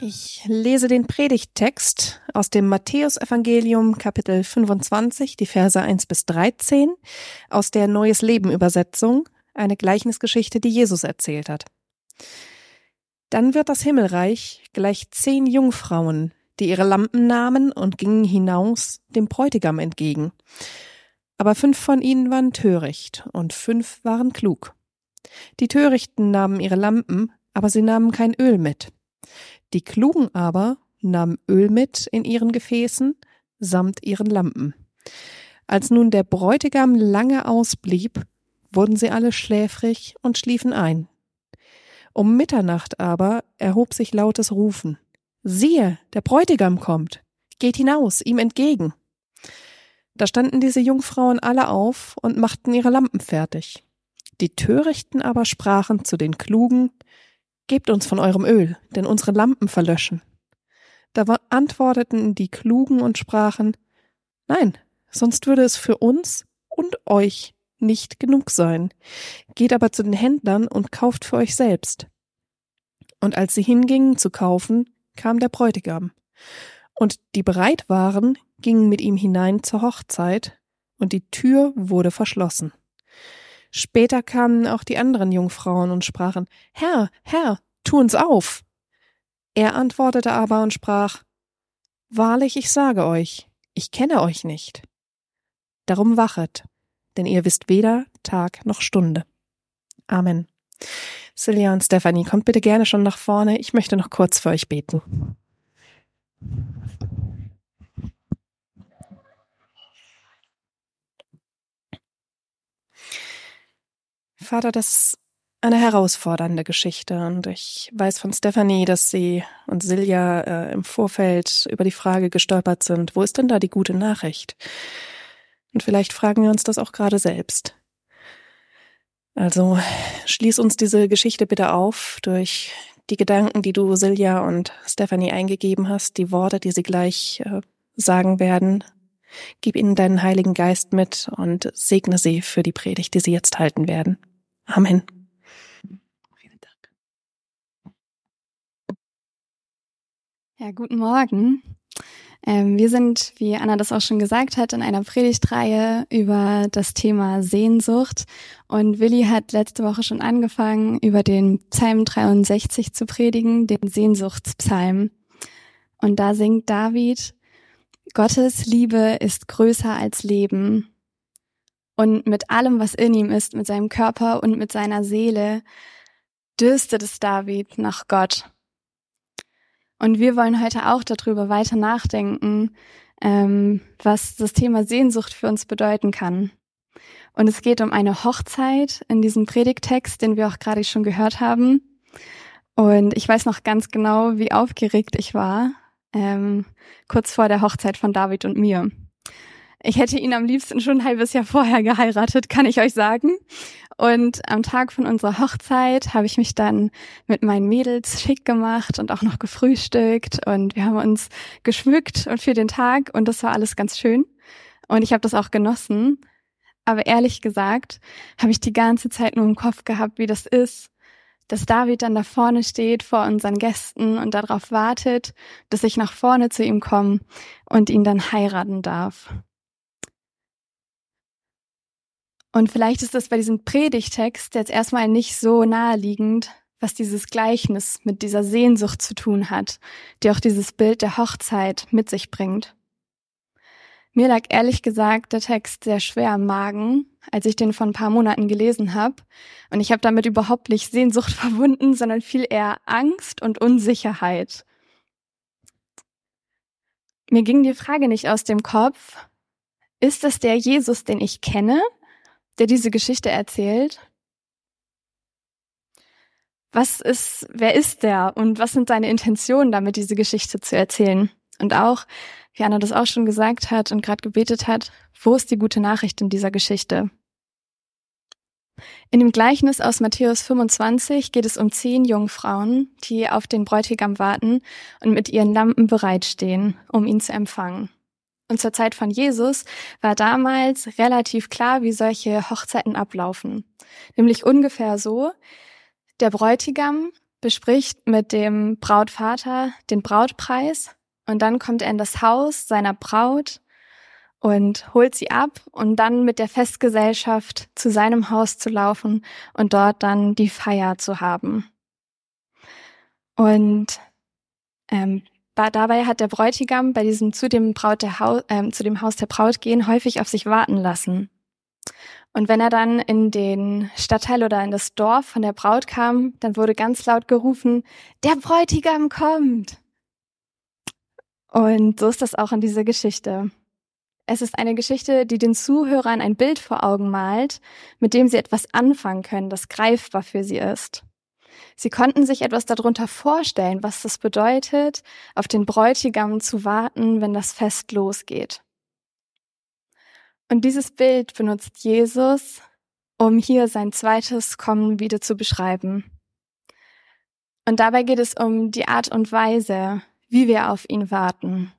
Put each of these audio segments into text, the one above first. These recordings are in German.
Ich lese den Predigttext aus dem Matthäusevangelium Kapitel 25, die Verse 1 bis 13, aus der Neues Leben Übersetzung, eine Gleichnisgeschichte, die Jesus erzählt hat. Dann wird das Himmelreich gleich zehn Jungfrauen, die ihre Lampen nahmen und gingen hinaus dem Bräutigam entgegen. Aber fünf von ihnen waren töricht und fünf waren klug. Die Törichten nahmen ihre Lampen, aber sie nahmen kein Öl mit. Die Klugen aber nahmen Öl mit in ihren Gefäßen samt ihren Lampen. Als nun der Bräutigam lange ausblieb, wurden sie alle schläfrig und schliefen ein. Um Mitternacht aber erhob sich lautes Rufen. Siehe, der Bräutigam kommt. Geht hinaus, ihm entgegen. Da standen diese Jungfrauen alle auf und machten ihre Lampen fertig. Die Törichten aber sprachen zu den Klugen, Gebt uns von eurem Öl, denn unsere Lampen verlöschen. Da antworteten die Klugen und sprachen, Nein, sonst würde es für uns und euch nicht genug sein. Geht aber zu den Händlern und kauft für euch selbst. Und als sie hingingen zu kaufen, kam der Bräutigam. Und die bereit waren, gingen mit ihm hinein zur Hochzeit, und die Tür wurde verschlossen. Später kamen auch die anderen Jungfrauen und sprachen, Herr, Herr, tu uns auf. Er antwortete aber und sprach, Wahrlich, ich sage euch, ich kenne euch nicht. Darum wachet, denn ihr wisst weder Tag noch Stunde. Amen. Silja und Stephanie, kommt bitte gerne schon nach vorne. Ich möchte noch kurz für euch beten. Vater, das ist eine herausfordernde Geschichte und ich weiß von Stephanie, dass sie und Silja äh, im Vorfeld über die Frage gestolpert sind, wo ist denn da die gute Nachricht? Und vielleicht fragen wir uns das auch gerade selbst. Also schließ uns diese Geschichte bitte auf durch die Gedanken, die du Silja und Stephanie eingegeben hast, die Worte, die sie gleich äh, sagen werden. Gib ihnen deinen Heiligen Geist mit und segne sie für die Predigt, die sie jetzt halten werden. Amen. Vielen Dank. Ja, guten Morgen. Ähm, wir sind, wie Anna das auch schon gesagt hat, in einer Predigtreihe über das Thema Sehnsucht. Und Willi hat letzte Woche schon angefangen, über den Psalm 63 zu predigen, den Sehnsuchtspsalm. Und da singt David, Gottes Liebe ist größer als Leben und mit allem, was in ihm ist, mit seinem Körper und mit seiner Seele, dürstet es David nach Gott. Und wir wollen heute auch darüber weiter nachdenken, ähm, was das Thema Sehnsucht für uns bedeuten kann. Und es geht um eine Hochzeit in diesem Predigtext, den wir auch gerade schon gehört haben. Und ich weiß noch ganz genau, wie aufgeregt ich war, ähm, kurz vor der Hochzeit von David und mir. Ich hätte ihn am liebsten schon ein halbes Jahr vorher geheiratet, kann ich euch sagen. Und am Tag von unserer Hochzeit habe ich mich dann mit meinen Mädels schick gemacht und auch noch gefrühstückt und wir haben uns geschmückt und für den Tag und das war alles ganz schön. Und ich habe das auch genossen. Aber ehrlich gesagt habe ich die ganze Zeit nur im Kopf gehabt, wie das ist, dass David dann da vorne steht vor unseren Gästen und darauf wartet, dass ich nach vorne zu ihm komme und ihn dann heiraten darf. Und vielleicht ist das bei diesem Predigtext jetzt erstmal nicht so naheliegend, was dieses Gleichnis mit dieser Sehnsucht zu tun hat, die auch dieses Bild der Hochzeit mit sich bringt. Mir lag ehrlich gesagt der Text sehr schwer am Magen, als ich den vor ein paar Monaten gelesen habe. Und ich habe damit überhaupt nicht Sehnsucht verbunden, sondern viel eher Angst und Unsicherheit. Mir ging die Frage nicht aus dem Kopf, ist das der Jesus, den ich kenne, der diese Geschichte erzählt? Was ist, wer ist der und was sind seine Intentionen damit, diese Geschichte zu erzählen? Und auch, wie Anna das auch schon gesagt hat und gerade gebetet hat, wo ist die gute Nachricht in dieser Geschichte? In dem Gleichnis aus Matthäus 25 geht es um zehn Jungfrauen, die auf den Bräutigam warten und mit ihren Lampen bereitstehen, um ihn zu empfangen. Und zur Zeit von Jesus war damals relativ klar, wie solche Hochzeiten ablaufen. Nämlich ungefähr so, der Bräutigam bespricht mit dem Brautvater den Brautpreis und dann kommt er in das Haus seiner Braut und holt sie ab und dann mit der Festgesellschaft zu seinem Haus zu laufen und dort dann die Feier zu haben. Und ähm, dabei hat der Bräutigam bei diesem zu dem, Braut der Haus, äh, zu dem Haus der Braut gehen häufig auf sich warten lassen. Und wenn er dann in den Stadtteil oder in das Dorf von der Braut kam, dann wurde ganz laut gerufen, der Bräutigam kommt. Und so ist das auch in dieser Geschichte. Es ist eine Geschichte, die den Zuhörern ein Bild vor Augen malt, mit dem sie etwas anfangen können, das greifbar für sie ist. Sie konnten sich etwas darunter vorstellen, was das bedeutet, auf den Bräutigam zu warten, wenn das Fest losgeht. Und dieses Bild benutzt Jesus, um hier sein zweites Kommen wieder zu beschreiben. Und dabei geht es um die Art und Weise, wie wir auf ihn warten.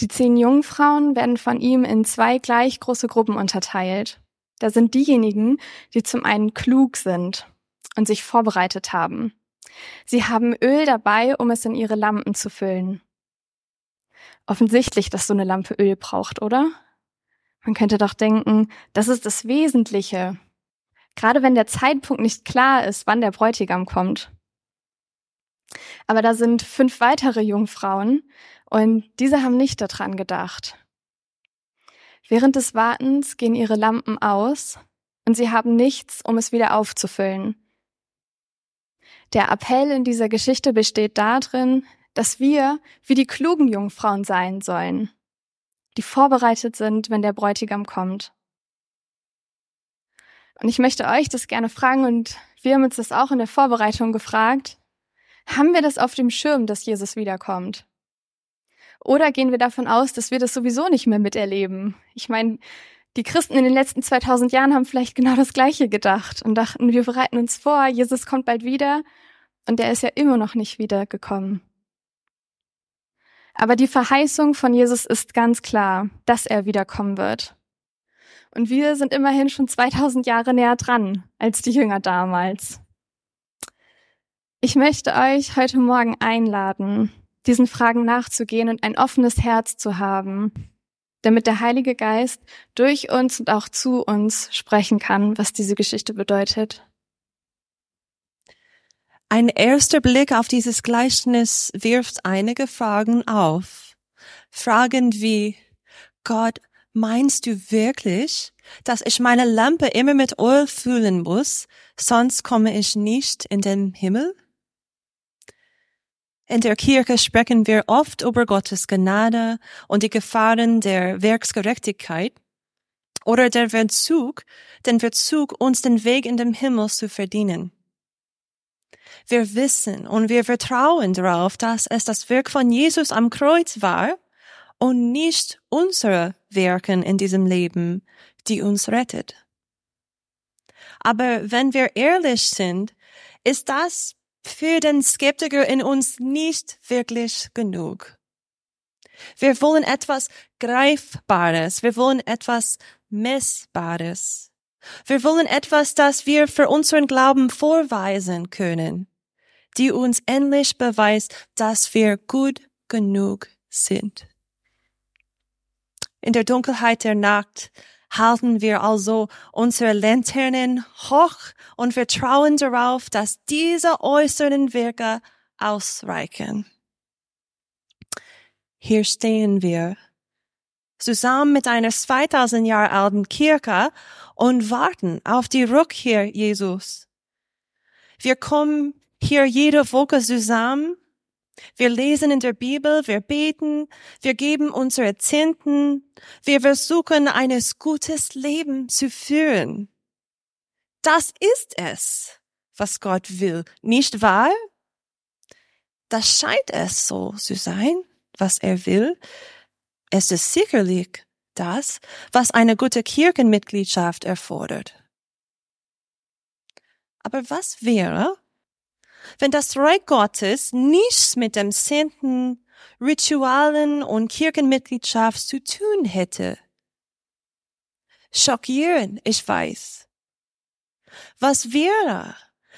Die zehn Jungfrauen werden von ihm in zwei gleich große Gruppen unterteilt. Da sind diejenigen, die zum einen klug sind und sich vorbereitet haben. Sie haben Öl dabei, um es in ihre Lampen zu füllen offensichtlich, dass so eine Lampe Öl braucht, oder? Man könnte doch denken, das ist das Wesentliche. Gerade wenn der Zeitpunkt nicht klar ist, wann der Bräutigam kommt. Aber da sind fünf weitere Jungfrauen und diese haben nicht daran gedacht. Während des Wartens gehen ihre Lampen aus und sie haben nichts, um es wieder aufzufüllen. Der Appell in dieser Geschichte besteht darin, dass wir wie die klugen Jungfrauen sein sollen, die vorbereitet sind, wenn der Bräutigam kommt. Und ich möchte euch das gerne fragen und wir haben uns das auch in der Vorbereitung gefragt. Haben wir das auf dem Schirm, dass Jesus wiederkommt? Oder gehen wir davon aus, dass wir das sowieso nicht mehr miterleben? Ich meine, die Christen in den letzten 2000 Jahren haben vielleicht genau das Gleiche gedacht und dachten, wir bereiten uns vor, Jesus kommt bald wieder und er ist ja immer noch nicht wiedergekommen. Aber die Verheißung von Jesus ist ganz klar, dass er wiederkommen wird. Und wir sind immerhin schon 2000 Jahre näher dran als die Jünger damals. Ich möchte euch heute Morgen einladen, diesen Fragen nachzugehen und ein offenes Herz zu haben, damit der Heilige Geist durch uns und auch zu uns sprechen kann, was diese Geschichte bedeutet. Ein erster Blick auf dieses Gleichnis wirft einige Fragen auf. Fragen wie, Gott, meinst du wirklich, dass ich meine Lampe immer mit Öl füllen muss, sonst komme ich nicht in den Himmel? In der Kirche sprechen wir oft über Gottes Gnade und die Gefahren der Werksgerechtigkeit oder der Verzug, den Verzug, uns den Weg in den Himmel zu verdienen. Wir wissen und wir vertrauen darauf, dass es das Werk von Jesus am Kreuz war und nicht unsere Werken in diesem Leben, die uns rettet. Aber wenn wir ehrlich sind, ist das für den Skeptiker in uns nicht wirklich genug. Wir wollen etwas Greifbares, wir wollen etwas Messbares. Wir wollen etwas, das wir für unseren Glauben vorweisen können, die uns endlich beweist, dass wir gut genug sind. In der Dunkelheit der Nacht halten wir also unsere Lanternen hoch und vertrauen darauf, dass diese äußeren Werke ausreichen. Hier stehen wir zusammen mit einer 2000 Jahre alten Kirche und warten auf die Rückkehr Jesus. Wir kommen hier jede Woche zusammen. Wir lesen in der Bibel, wir beten, wir geben unsere Zehnten, wir versuchen ein gutes Leben zu führen. Das ist es, was Gott will, nicht wahr? Das scheint es so zu sein, was er will. Es ist sicherlich das, was eine gute Kirchenmitgliedschaft erfordert. Aber was wäre, wenn das Reich Gottes nichts mit dem Zehnten, Ritualen und Kirchenmitgliedschaft zu tun hätte? Schockierend, ich weiß. Was wäre,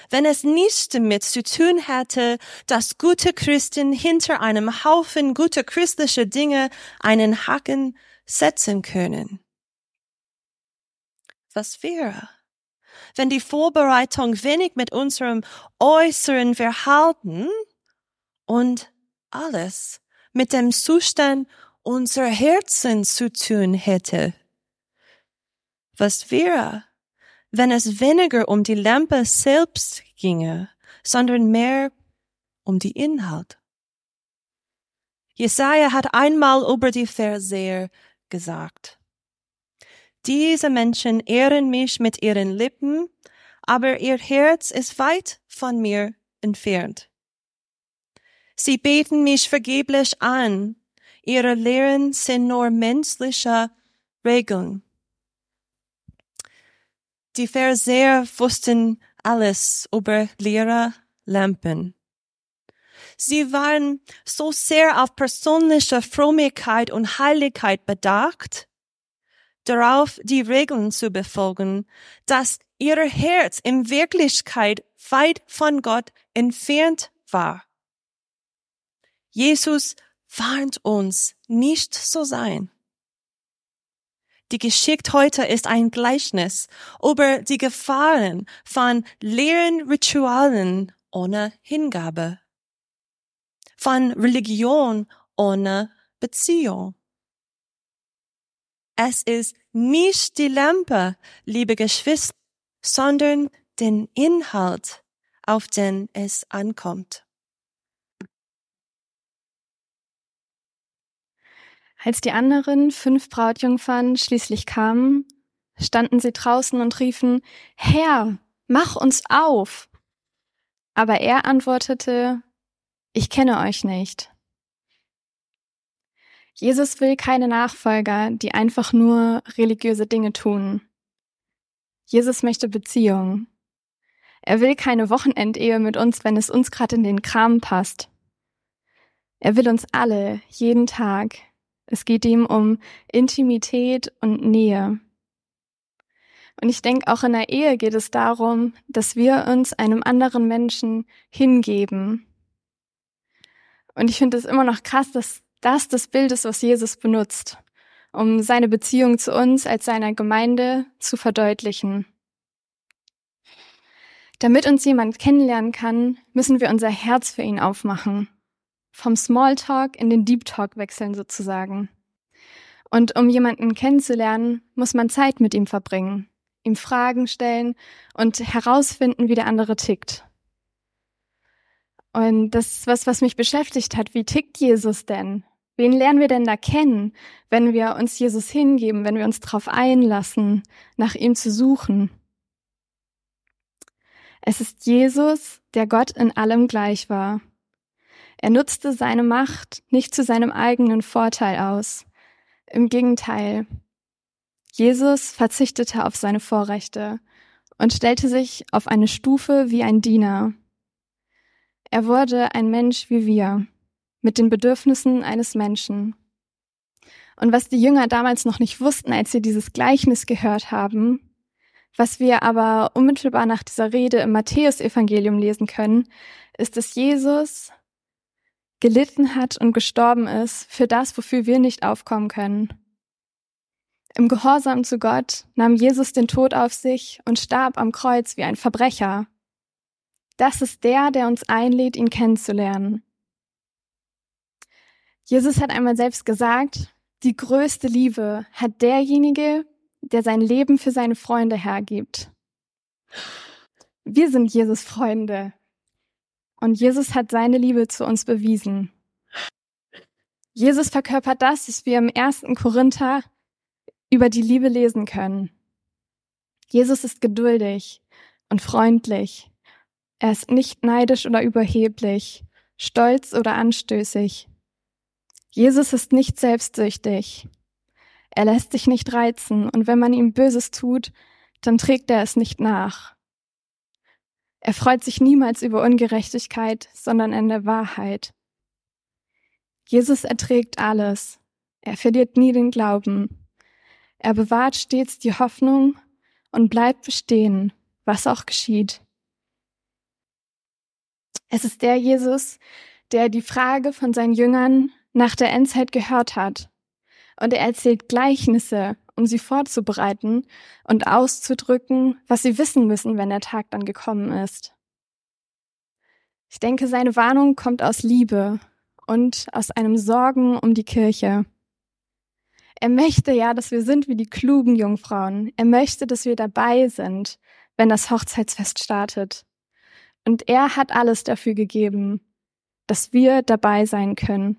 wenn es nicht damit zu tun hätte, dass gute Christen hinter einem Haufen guter christlicher Dinge einen Haken setzen können. Was wäre, wenn die Vorbereitung wenig mit unserem äußeren Verhalten und alles mit dem Zustand unserer Herzen zu tun hätte? Was wäre, wenn es weniger um die Lampe selbst ginge, sondern mehr um die Inhalt. Jesaja hat einmal über die Verseher gesagt. Diese Menschen ehren mich mit ihren Lippen, aber ihr Herz ist weit von mir entfernt. Sie beten mich vergeblich an, ihre Lehren sind nur menschliche Regeln. Die Pharisäer wussten alles über leere Lampen. Sie waren so sehr auf persönliche Frömmigkeit und Heiligkeit bedacht, darauf die Regeln zu befolgen, dass ihr Herz in Wirklichkeit weit von Gott entfernt war. Jesus warnt uns, nicht so sein. Die Geschichte heute ist ein Gleichnis über die Gefahren von leeren Ritualen ohne Hingabe, von Religion ohne Beziehung. Es ist nicht die Lampe, liebe Geschwister, sondern den Inhalt, auf den es ankommt. Als die anderen fünf Brautjungfern schließlich kamen, standen sie draußen und riefen, Herr, mach uns auf. Aber er antwortete, ich kenne euch nicht. Jesus will keine Nachfolger, die einfach nur religiöse Dinge tun. Jesus möchte Beziehung. Er will keine Wochenendehe mit uns, wenn es uns gerade in den Kram passt. Er will uns alle, jeden Tag, es geht ihm um Intimität und Nähe. Und ich denke, auch in der Ehe geht es darum, dass wir uns einem anderen Menschen hingeben. Und ich finde es immer noch krass, dass das das Bild ist, was Jesus benutzt, um seine Beziehung zu uns als seiner Gemeinde zu verdeutlichen. Damit uns jemand kennenlernen kann, müssen wir unser Herz für ihn aufmachen vom Smalltalk in den Deep Talk wechseln sozusagen. Und um jemanden kennenzulernen, muss man Zeit mit ihm verbringen, ihm Fragen stellen und herausfinden, wie der andere tickt. Und das ist was, was mich beschäftigt hat. Wie tickt Jesus denn? Wen lernen wir denn da kennen, wenn wir uns Jesus hingeben, wenn wir uns darauf einlassen, nach ihm zu suchen? Es ist Jesus, der Gott in allem gleich war. Er nutzte seine Macht nicht zu seinem eigenen Vorteil aus. Im Gegenteil. Jesus verzichtete auf seine Vorrechte und stellte sich auf eine Stufe wie ein Diener. Er wurde ein Mensch wie wir, mit den Bedürfnissen eines Menschen. Und was die Jünger damals noch nicht wussten, als sie dieses Gleichnis gehört haben, was wir aber unmittelbar nach dieser Rede im Matthäusevangelium lesen können, ist, dass Jesus gelitten hat und gestorben ist für das, wofür wir nicht aufkommen können. Im Gehorsam zu Gott nahm Jesus den Tod auf sich und starb am Kreuz wie ein Verbrecher. Das ist der, der uns einlädt, ihn kennenzulernen. Jesus hat einmal selbst gesagt, die größte Liebe hat derjenige, der sein Leben für seine Freunde hergibt. Wir sind Jesus Freunde. Und Jesus hat seine Liebe zu uns bewiesen. Jesus verkörpert das, was wir im ersten Korinther über die Liebe lesen können. Jesus ist geduldig und freundlich. Er ist nicht neidisch oder überheblich, stolz oder anstößig. Jesus ist nicht selbstsüchtig. Er lässt sich nicht reizen und wenn man ihm Böses tut, dann trägt er es nicht nach. Er freut sich niemals über Ungerechtigkeit, sondern in der Wahrheit. Jesus erträgt alles. Er verliert nie den Glauben. Er bewahrt stets die Hoffnung und bleibt bestehen, was auch geschieht. Es ist der Jesus, der die Frage von seinen Jüngern nach der Endzeit gehört hat. Und er erzählt Gleichnisse, um sie vorzubereiten und auszudrücken, was sie wissen müssen, wenn der Tag dann gekommen ist. Ich denke, seine Warnung kommt aus Liebe und aus einem Sorgen um die Kirche. Er möchte ja, dass wir sind wie die klugen Jungfrauen. Er möchte, dass wir dabei sind, wenn das Hochzeitsfest startet. Und er hat alles dafür gegeben, dass wir dabei sein können.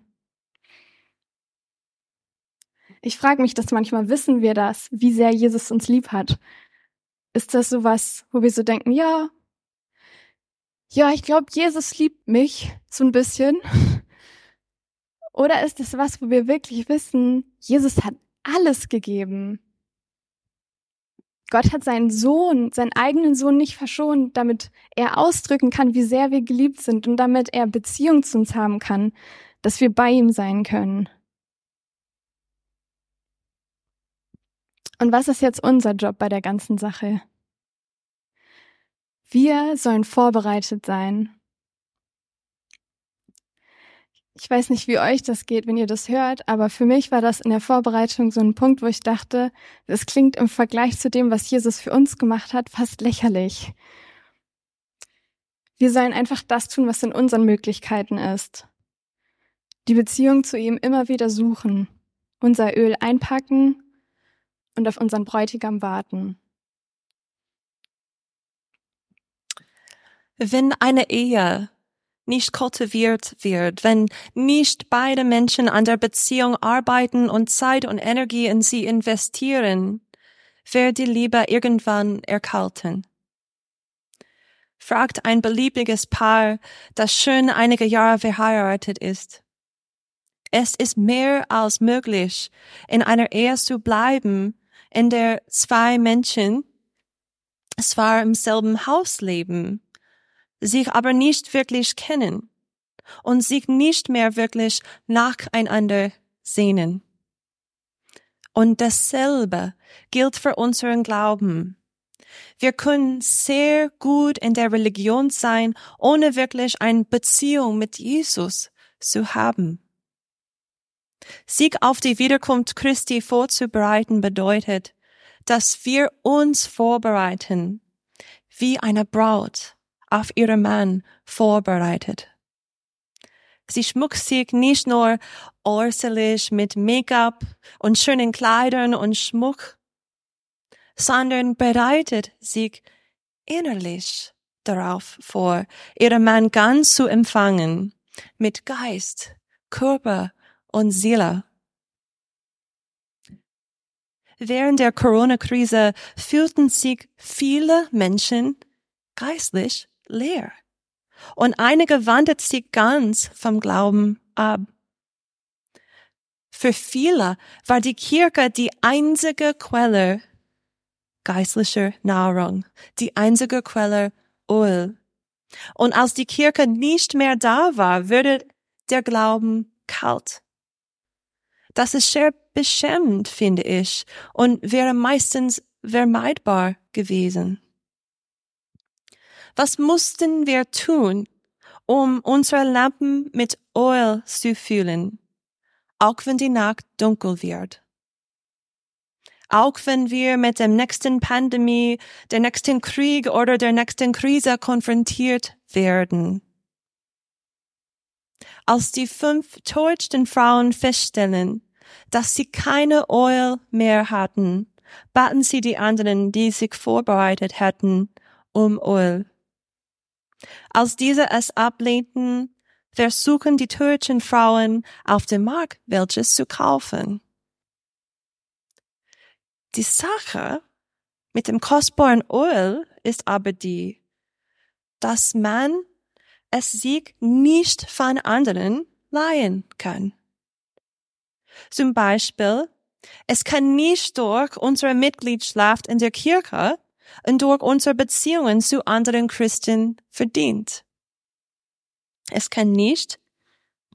Ich frage mich das manchmal, wissen wir das, wie sehr Jesus uns lieb hat? Ist das sowas, wo wir so denken, ja, ja, ich glaube, Jesus liebt mich so ein bisschen. Oder ist es was, wo wir wirklich wissen, Jesus hat alles gegeben? Gott hat seinen Sohn, seinen eigenen Sohn nicht verschont, damit er ausdrücken kann, wie sehr wir geliebt sind und damit er Beziehung zu uns haben kann, dass wir bei ihm sein können. Und was ist jetzt unser Job bei der ganzen Sache? Wir sollen vorbereitet sein. Ich weiß nicht, wie euch das geht, wenn ihr das hört, aber für mich war das in der Vorbereitung so ein Punkt, wo ich dachte, das klingt im Vergleich zu dem, was Jesus für uns gemacht hat, fast lächerlich. Wir sollen einfach das tun, was in unseren Möglichkeiten ist. Die Beziehung zu ihm immer wieder suchen, unser Öl einpacken und auf unseren Bräutigam warten. wenn eine Ehe nicht kultiviert wird, wenn nicht beide Menschen an der Beziehung arbeiten und Zeit und Energie in sie investieren, wird die Liebe irgendwann erkalten. Fragt ein beliebiges Paar, das schon einige Jahre verheiratet ist. Es ist mehr als möglich, in einer Ehe zu bleiben, in der zwei Menschen zwar im selben Haus leben, sich aber nicht wirklich kennen und sich nicht mehr wirklich nacheinander sehnen. Und dasselbe gilt für unseren Glauben. Wir können sehr gut in der Religion sein, ohne wirklich eine Beziehung mit Jesus zu haben. Sich auf die Wiederkunft Christi vorzubereiten bedeutet, dass wir uns vorbereiten wie eine Braut auf ihren Mann vorbereitet. Sie schmuckt sich nicht nur äußerlich mit Make-up und schönen Kleidern und Schmuck, sondern bereitet sich innerlich darauf vor, ihren Mann ganz zu empfangen, mit Geist, Körper und Seele. Während der Corona-Krise fühlten sich viele Menschen geistlich leer. Und einige wandert sich ganz vom Glauben ab. Für viele war die Kirche die einzige Quelle geistlicher Nahrung, die einzige Quelle Öl. Und als die Kirche nicht mehr da war, wurde der Glauben kalt. Das ist sehr beschämend, finde ich, und wäre meistens vermeidbar gewesen. Was mussten wir tun, um unsere Lampen mit Öl zu füllen, auch wenn die Nacht dunkel wird? Auch wenn wir mit dem nächsten Pandemie, der nächsten Krieg oder der nächsten Krise konfrontiert werden. Als die fünf täuschten Frauen feststellen, dass sie keine Öl mehr hatten, baten sie die anderen, die sich vorbereitet hatten, um Öl. Als diese es ablehnten, versuchen die türkischen Frauen auf dem Markt welches zu kaufen. Die Sache mit dem kostbaren Öl ist aber die, dass man es sich nicht von anderen leihen kann. Zum Beispiel, es kann nicht durch unsere Mitgliedschaft in der Kirche und durch unsere Beziehungen zu anderen Christen verdient. Es kann nicht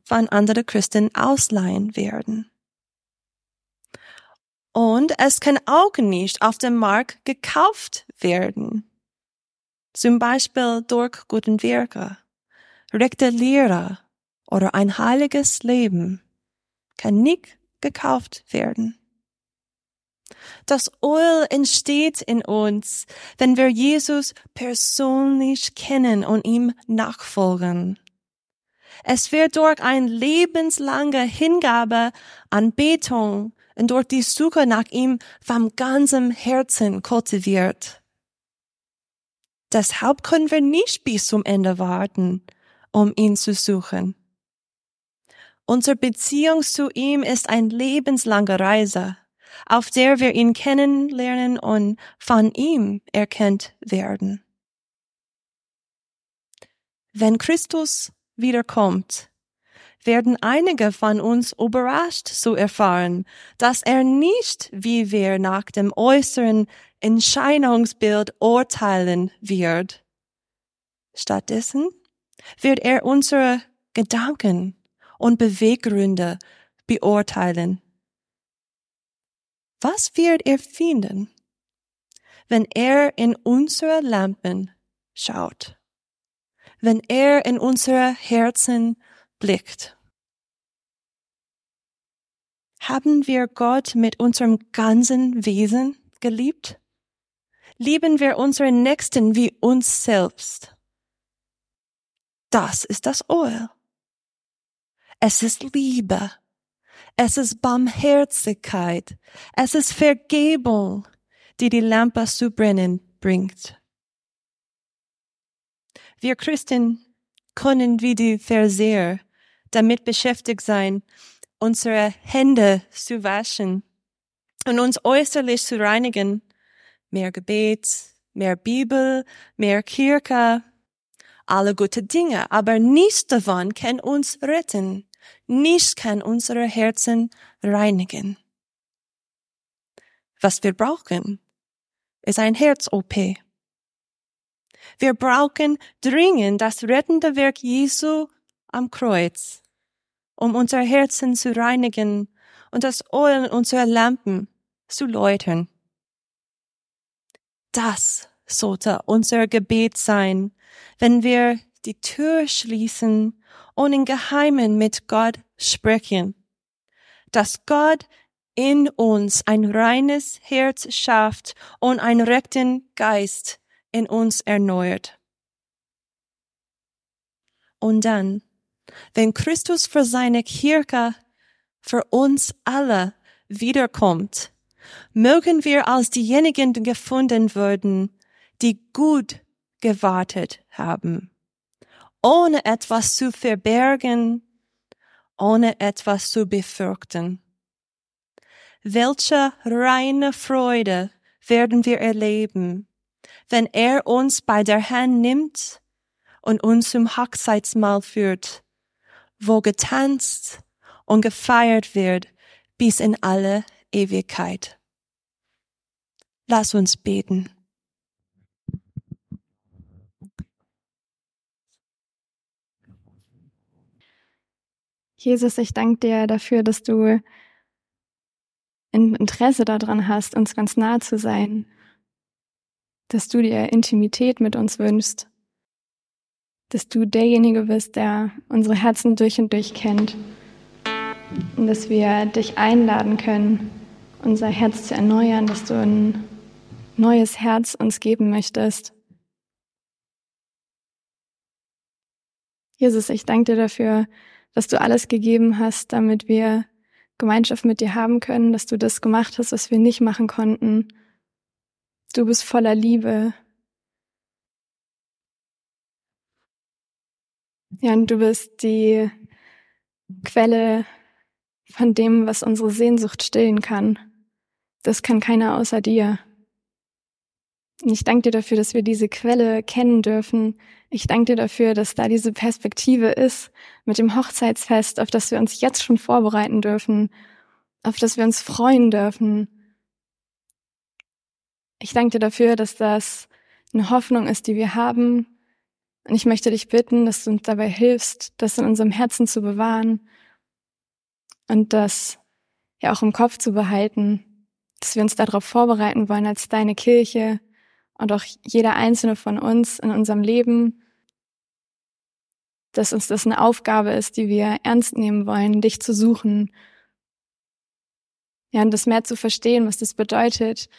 von anderen Christen ausleihen werden. Und es kann auch nicht auf dem Markt gekauft werden. Zum Beispiel durch guten Werke, rechte Lehre oder ein heiliges Leben kann nicht gekauft werden. Das Öl entsteht in uns, wenn wir Jesus persönlich kennen und ihm nachfolgen. Es wird durch eine lebenslange Hingabe an Betung und durch die Suche nach ihm vom ganzen Herzen kultiviert. Deshalb können wir nicht bis zum Ende warten, um ihn zu suchen. Unsere Beziehung zu ihm ist eine lebenslange Reise, auf der wir ihn kennenlernen und von ihm erkennt werden. Wenn Christus wiederkommt, werden einige von uns überrascht zu erfahren, dass er nicht, wie wir nach dem äußeren Entscheidungsbild urteilen wird. Stattdessen wird er unsere Gedanken und Beweggründe beurteilen. Was wird er finden, wenn er in unsere Lampen schaut? Wenn er in unsere Herzen blickt? Haben wir Gott mit unserem ganzen Wesen geliebt? Lieben wir unseren Nächsten wie uns selbst? Das ist das Öl. Es ist Liebe. Es ist Barmherzigkeit. Es ist Vergebung, die die Lampe zu brennen bringt. Wir Christen können wie die Verseher damit beschäftigt sein, unsere Hände zu waschen und uns äußerlich zu reinigen. Mehr Gebet, mehr Bibel, mehr Kirche, alle gute Dinge, aber nichts davon kann uns retten. Nichts kann unsere Herzen reinigen. Was wir brauchen, ist ein Herz-OP. Wir brauchen dringend das rettende Werk Jesu am Kreuz, um unser Herzen zu reinigen und das Öl unserer Lampen zu läutern. Das sollte unser Gebet sein, wenn wir die Tür schließen und in Geheimen mit Gott sprechen, dass Gott in uns ein reines Herz schafft und einen rechten Geist in uns erneuert. Und dann, wenn Christus für seine Kirche, für uns alle wiederkommt, mögen wir als diejenigen gefunden werden, die gut gewartet haben, ohne etwas zu verbergen, ohne etwas zu befürchten. Welche reine Freude werden wir erleben, wenn er uns bei der Hand nimmt und uns zum Hochzeitsmahl führt, wo getanzt und gefeiert wird bis in alle Ewigkeit. Lass uns beten. Jesus, ich danke dir dafür, dass du ein Interesse daran hast, uns ganz nahe zu sein, dass du dir Intimität mit uns wünschst, dass du derjenige bist, der unsere Herzen durch und durch kennt und dass wir dich einladen können, unser Herz zu erneuern, dass du ein neues Herz uns geben möchtest. Jesus, ich danke dir dafür, dass du alles gegeben hast, damit wir Gemeinschaft mit dir haben können, dass du das gemacht hast, was wir nicht machen konnten Du bist voller Liebe. Ja, und du bist die Quelle von dem, was unsere Sehnsucht stillen kann. Das kann keiner außer dir. Ich danke dir dafür, dass wir diese Quelle kennen dürfen. Ich danke dir dafür, dass da diese Perspektive ist mit dem Hochzeitsfest, auf das wir uns jetzt schon vorbereiten dürfen, auf das wir uns freuen dürfen. Ich danke dir dafür, dass das eine Hoffnung ist, die wir haben. Und ich möchte dich bitten, dass du uns dabei hilfst, das in unserem Herzen zu bewahren und das ja auch im Kopf zu behalten, dass wir uns darauf vorbereiten wollen als deine Kirche und auch jeder einzelne von uns in unserem Leben, dass uns das eine Aufgabe ist, die wir ernst nehmen wollen, dich zu suchen. Ja, und das mehr zu verstehen, was das bedeutet,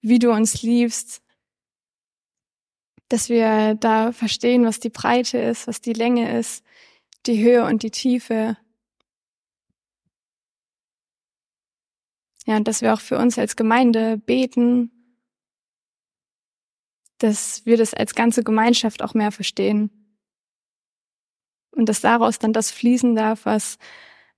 wie du uns liebst, dass wir da verstehen, was die Breite ist, was die Länge ist, die Höhe und die Tiefe. Ja, und dass wir auch für uns als Gemeinde beten, dass wir das als ganze Gemeinschaft auch mehr verstehen. Und dass daraus dann das fließen darf, was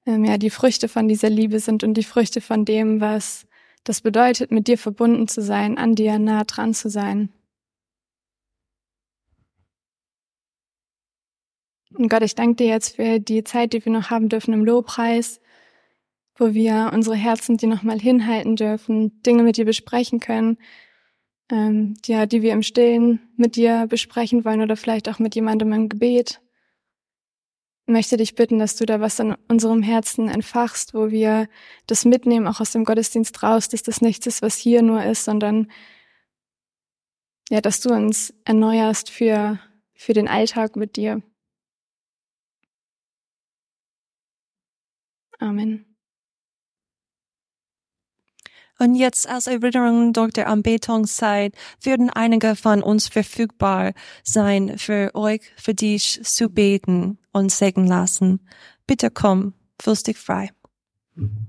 ähm, ja die Früchte von dieser Liebe sind und die Früchte von dem, was das bedeutet, mit dir verbunden zu sein, an dir nah dran zu sein. Und Gott, ich danke dir jetzt für die Zeit, die wir noch haben dürfen im Lobpreis, wo wir unsere Herzen dir nochmal hinhalten dürfen, Dinge mit dir besprechen können, ähm, ja, die wir im Stillen mit dir besprechen wollen oder vielleicht auch mit jemandem im Gebet. Ich möchte dich bitten, dass du da was in unserem Herzen entfachst, wo wir das mitnehmen, auch aus dem Gottesdienst raus, dass das nichts ist, was hier nur ist, sondern ja, dass du uns erneuerst für, für den Alltag mit dir. Amen. Und jetzt als Erinnerung durch der Anbetungszeit würden einige von uns verfügbar sein, für euch, für dich zu beten und segnen lassen. Bitte komm, fühlst dich frei.